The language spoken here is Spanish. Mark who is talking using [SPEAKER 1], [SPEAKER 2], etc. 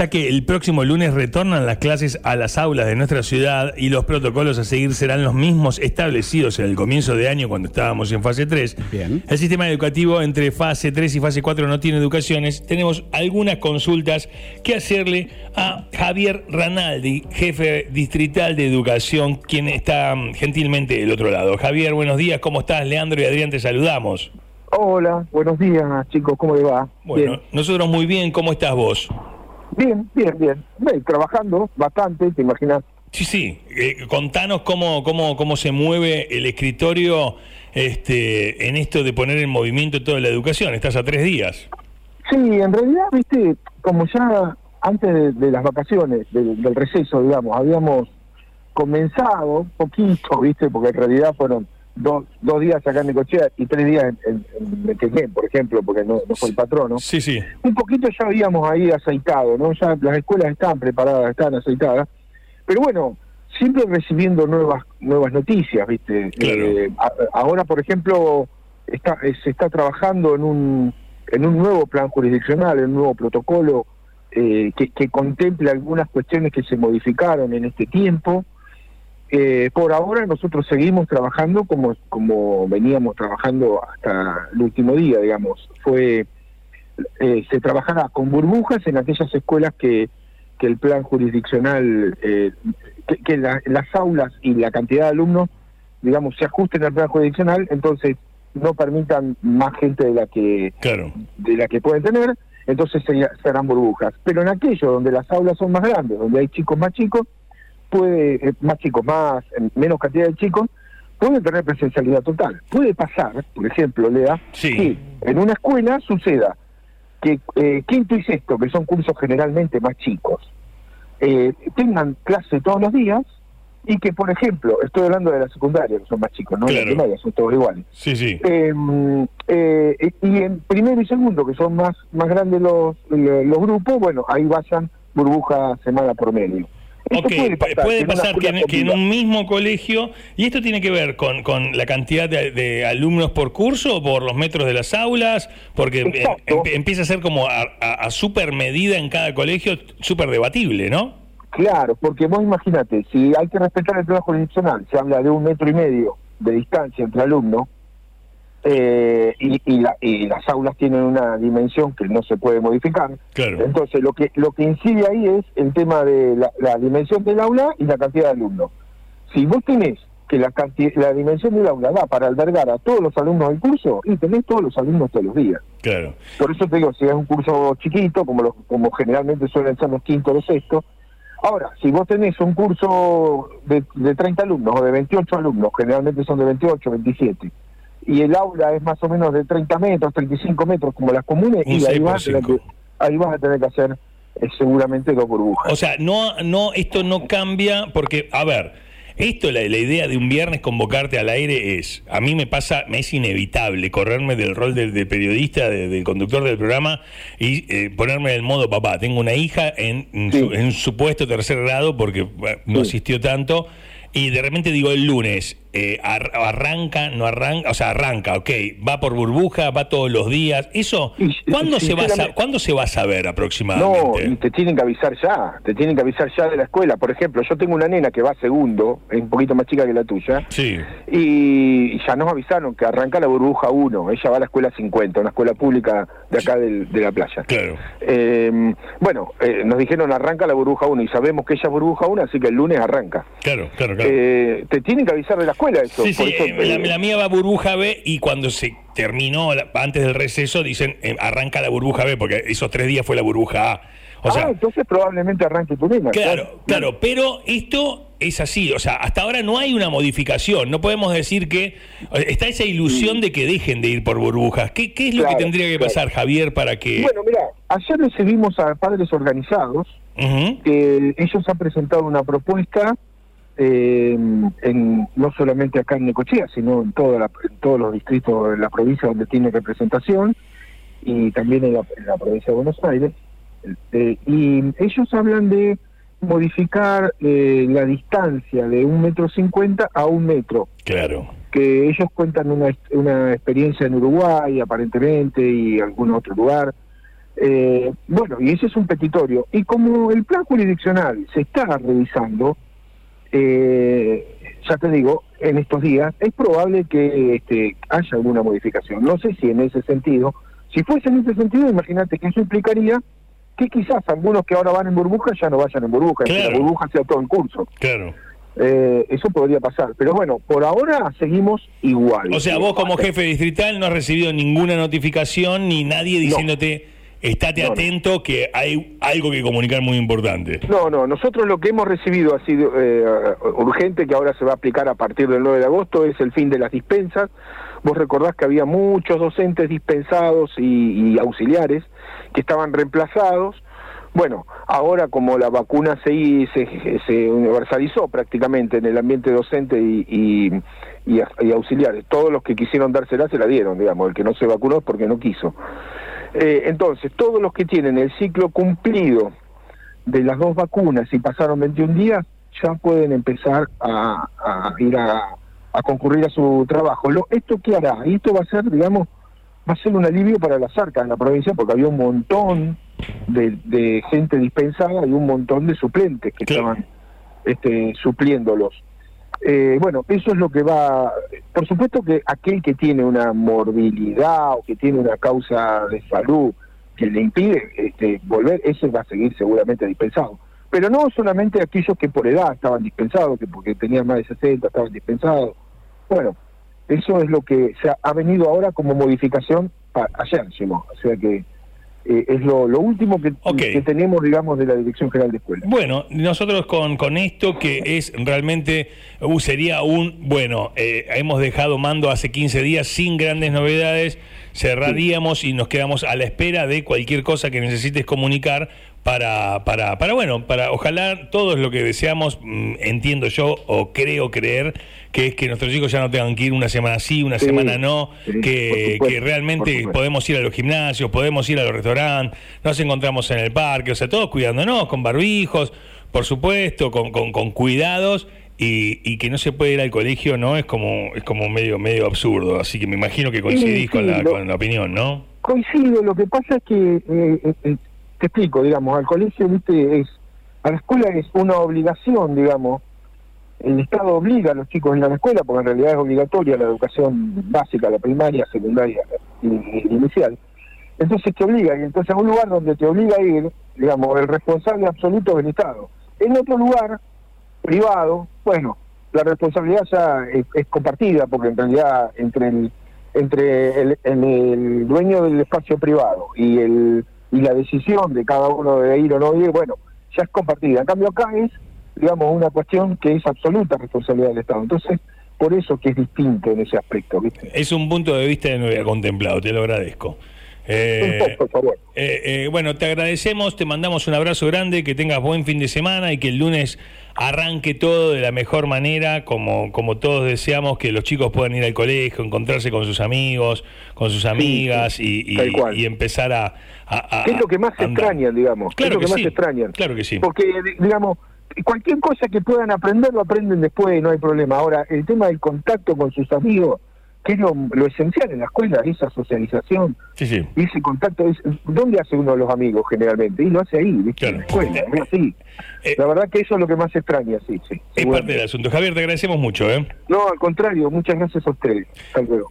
[SPEAKER 1] ya que el próximo lunes retornan las clases a las aulas de nuestra ciudad y los protocolos a seguir serán los mismos establecidos en el comienzo de año cuando estábamos en fase 3.
[SPEAKER 2] Bien.
[SPEAKER 1] El sistema educativo entre fase 3 y fase 4 no tiene educaciones. Tenemos algunas consultas que hacerle a Javier Ranaldi, jefe distrital de educación, quien está mm, gentilmente del otro lado. Javier, buenos días, ¿cómo estás? Leandro y Adrián te saludamos.
[SPEAKER 3] Hola, buenos días chicos, ¿cómo le va?
[SPEAKER 1] Bueno, nosotros muy bien, ¿cómo estás vos?
[SPEAKER 3] Bien, bien, bien. bien. trabajando bastante, te imaginas.
[SPEAKER 1] Sí, sí. Eh, contanos cómo, cómo, cómo se mueve el escritorio este, en esto de poner en movimiento toda la educación. Estás a tres días.
[SPEAKER 3] Sí, en realidad, viste, como ya antes de, las vacaciones, del receso, digamos, habíamos comenzado poquito, viste, porque en realidad fueron dos, dos días acá en Necochea y tres días en, en, por ejemplo, porque no, fue el patrono.
[SPEAKER 1] Sí, sí.
[SPEAKER 3] Un poquito ya habíamos ahí aceitado, ¿no? Ya las escuelas están preparadas, están aceitadas. Pero bueno, siempre recibiendo nuevas nuevas noticias, ¿viste? Eh, ahora, por ejemplo, está, eh, se está trabajando en un, en un nuevo plan jurisdiccional, en un nuevo protocolo eh, que, que contemple algunas cuestiones que se modificaron en este tiempo. Eh, por ahora nosotros seguimos trabajando como, como veníamos trabajando hasta el último día, digamos. Fue eh, se trabajará con burbujas en aquellas escuelas que, que el plan jurisdiccional, eh, que, las aulas y la cantidad de alumnos, digamos, se ajusten al plan jurisdiccional, entonces no permitan más gente de la que de la que pueden tener, entonces serán burbujas. Pero en aquello donde las aulas son más grandes, donde hay chicos más chicos, puede, eh, más chicos, más, menos cantidad de chicos, pueden tener presencialidad total. Puede pasar, por ejemplo, Lea, que en una escuela suceda que eh, quinto y sexto, que son cursos generalmente más chicos, eh, tengan clase todos los días y que, por ejemplo, estoy hablando de la secundaria, que son más chicos, no la primaria, son todos iguales.
[SPEAKER 1] Sí, sí.
[SPEAKER 3] Em, y en primero y segundo, que son más, más grandes los, los grupos, bueno, ahí vayan burbuja semana por medio.
[SPEAKER 1] Ok, puede pasar, que, en, un mismo colegio, y esto tiene que ver con, con la cantidad de, alumnos por curso, o por los metros de las aulas, porque empieza a ser como a, super medida en cada colegio, súper debatible, ¿no?
[SPEAKER 3] Claro, porque vos imagínate, si hay que respetar el trabajo jurisdiccional, se habla de un metro y medio de distancia entre alumnos, eh, y, y, las aulas tienen una dimensión que no se puede modificar. Entonces, lo que lo que incide ahí es el tema de la, dimensión del aula y la cantidad de alumnos. Si vos tenés que la, la dimensión del aula va para albergar a todos los alumnos del curso, y tenés todos los alumnos todos los días.
[SPEAKER 1] Claro.
[SPEAKER 3] Por eso te digo, si es un curso chiquito, como, como generalmente suelen ser los quintos o los sextos, Ahora, si vos tenés un curso de, de 30 alumnos o de 28 alumnos, generalmente son de 28, 27, y el aula es más o menos de 30 metros, 35 metros como las comunes, y ahí vas, a tener que, ahí vas a tener que hacer eh, seguramente dos burbujas.
[SPEAKER 1] O sea, no, no, esto no cambia porque, a ver, esto, la, la, idea de un viernes convocarte al aire es, a mí me pasa, me es inevitable correrme del rol del, periodista, del conductor del programa y eh, ponerme en el modo papá. Tengo una hija en, en, su, supuesto tercer grado porque no asistió tanto y de repente digo el lunes, eh, arranca, no arranca, o sea, arranca, ok, va por burbuja, va todos los días. Eso, ¿cuándo, se va, a, ¿cuándo se va a saber aproximadamente?
[SPEAKER 3] No, te tienen que avisar ya, te tienen que avisar ya de la escuela. Por ejemplo, yo tengo una nena que va segundo, es un poquito más chica que la tuya,
[SPEAKER 1] sí.
[SPEAKER 3] y ya nos avisaron que arranca la burbuja 1, ella va a la escuela 50, una escuela pública de acá de la playa.
[SPEAKER 1] Claro.
[SPEAKER 3] Em, bueno, eh, nos dijeron arranca la burbuja 1 y sabemos que ella es burbuja 1, así que el lunes arranca.
[SPEAKER 1] Claro, claro, claro.
[SPEAKER 3] Eh, te tienen que avisar de la Sí,
[SPEAKER 1] sí, eh, la, mía va burbuja B y cuando se terminó, antes del receso, dicen eh, arranca la burbuja B, porque esos tres días fue la burbuja A.
[SPEAKER 3] O ah, entonces probablemente arranque tu nena.
[SPEAKER 1] Claro, claro, pero esto es así, o sea, hasta ahora no hay una modificación, no podemos decir que está esa ilusión de que dejen de ir por burbujas. ¿Qué, qué es lo que tendría que pasar, Javier, para que...
[SPEAKER 3] Bueno, mira, ayer recibimos a padres organizados, que ellos han presentado una propuesta eh, en, no solamente acá en Necochea, sino en, toda todos los distritos de la provincia donde tiene representación y también en la, provincia de Buenos Aires. Eh, y ellos hablan de modificar eh, la distancia de un metro cincuenta a un metro.
[SPEAKER 1] Claro.
[SPEAKER 3] Que ellos cuentan una, una experiencia en Uruguay, aparentemente, y algún otro lugar, Eh, bueno, y ese es un petitorio. Y como el plan jurisdiccional se está revisando, eh, ya te digo, en estos días, es probable que este, haya alguna modificación. No sé si en ese sentido, si fuese en ese sentido, imagínate que eso implicaría que quizás algunos que ahora van en burbuja ya no vayan en burbuja, que la burbuja sea todo el curso.
[SPEAKER 1] Claro.
[SPEAKER 3] Eh, eso podría pasar, pero bueno, por ahora seguimos igual.
[SPEAKER 1] O sea, vos como jefe distrital no has recibido ninguna notificación ni nadie diciéndote estate atento que hay algo que comunicar muy importante.
[SPEAKER 3] No, no, nosotros lo que hemos recibido ha sido eh, urgente, que ahora se va a aplicar a partir del 9 de agosto, es el fin de las dispensas. Vos recordás que había muchos docentes dispensados y, auxiliares que estaban reemplazados. Bueno, ahora como la vacuna se, se, universalizó prácticamente en el ambiente docente y, y, auxiliares, todos los que quisieron dársela se la dieron, digamos, el que no se vacunó es porque no quiso. Eh, entonces, todos los que tienen el ciclo cumplido de las dos vacunas y pasaron 21 días, ya pueden empezar a, ir a, concurrir a su trabajo. Lo, ¿Esto qué hará? Y esto va a ser, digamos, va a ser un alivio para las arcas en la provincia porque había un montón de, gente dispensada y un montón de suplentes que estaban este, supliéndolos. Eh, bueno, eso es lo que va. Por supuesto que aquel que tiene una morbilidad o que tiene una causa de salud que le impide este, volver, ese va a seguir seguramente dispensado. Pero no solamente aquellos que por edad estaban dispensados, que porque tenían más de 60 estaban dispensados. Bueno, eso es lo que se ha, venido ahora como modificación ayer, O sea que eh, es lo, último que, tenemos, digamos, de la Dirección General de Escuelas.
[SPEAKER 1] Bueno, nosotros con, con esto que es realmente, uh, sería un, bueno, eh, hemos dejado mando hace 15 días sin grandes novedades, cerraríamos y nos quedamos a la espera de cualquier cosa que necesites comunicar para, para, para, bueno, para ojalá todos lo que deseamos, mm, entiendo yo o creo creer, que es que nuestros hijos ya no tengan que ir una semana sí, una semana no, que, que, realmente podemos ir a los gimnasios, podemos ir a los restaurantes, nos encontramos en el parque, o sea, todos cuidándonos, con barbijos, por supuesto, con, con, con cuidados. Y, y, que no se puede ir al colegio, ¿no? Es como es como medio medio absurdo, así que me imagino que coincidís con, la, con la opinión, ¿no?
[SPEAKER 3] Coincido, lo que pasa es que eh, eh, te explico, digamos, al colegio, viste, es, a la escuela es una obligación, digamos, el Estado obliga a los chicos a ir a la escuela, porque en realidad es obligatoria la educación básica, la primaria, secundaria y, inicial. Entonces te obliga, y entonces a un lugar donde te obliga a ir, digamos, el responsable absoluto es el Estado. En otro lugar, privado, bueno, la responsabilidad ya es, compartida, porque en realidad entre el entre el, dueño del espacio privado y el y la decisión de cada uno de ir o no ir, bueno, ya es compartida. En cambio acá es, digamos, una cuestión que es absoluta responsabilidad del Estado. Entonces, por eso que es distinto en ese aspecto.
[SPEAKER 1] Es un punto de vista que no había contemplado, te lo agradezco. Eh, por favor. Eh, eh, bueno, te agradecemos, te mandamos un abrazo grande, que tengas buen fin de semana y que el lunes arranque todo de la mejor manera, como, como todos deseamos, que los chicos puedan ir al colegio, encontrarse con sus amigos, con sus amigas y, y, empezar a,
[SPEAKER 3] ¿Qué es lo que más extrañan, digamos?
[SPEAKER 1] Claro
[SPEAKER 3] es lo que,
[SPEAKER 1] más extrañan? Claro que sí.
[SPEAKER 3] Porque, digamos, cualquier cosa que puedan aprender lo aprenden después, no hay problema. Ahora, el tema del contacto con sus amigos que es lo, esencial en la escuela, esa socialización,
[SPEAKER 1] sí, sí.
[SPEAKER 3] ese contacto. Es, ¿Dónde hace uno los amigos generalmente? Y lo hace ahí, ¿viste? en la escuela, así. Eh, la verdad que eso es lo que más extraña, sí, sí.
[SPEAKER 1] Es parte del asunto. Javier, te agradecemos mucho, ¿eh?
[SPEAKER 3] No, al contrario, muchas gracias a ustedes. Hasta luego.